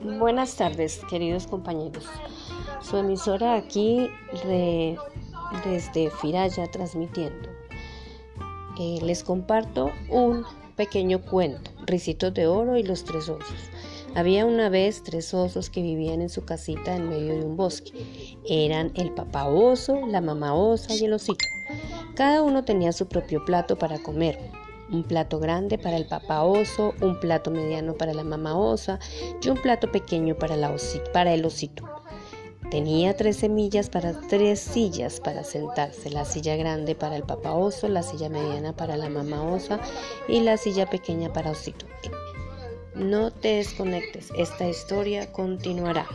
Buenas tardes, queridos compañeros. Su emisora aquí desde Firaya transmitiendo. Eh, les comparto un pequeño cuento, Ricitos de Oro y los tres osos. Había una vez tres osos que vivían en su casita en medio de un bosque. Eran el papá oso, la mamá osa y el osito. Cada uno tenía su propio plato para comer un plato grande para el papá oso, un plato mediano para la mamá osa y un plato pequeño para, el osito. Tenía tres semillas para tres sillas para sentarse, la silla grande para el papá oso, la silla mediana para la mamá osa y la silla pequeña para osito. No te desconectes, esta historia continuará.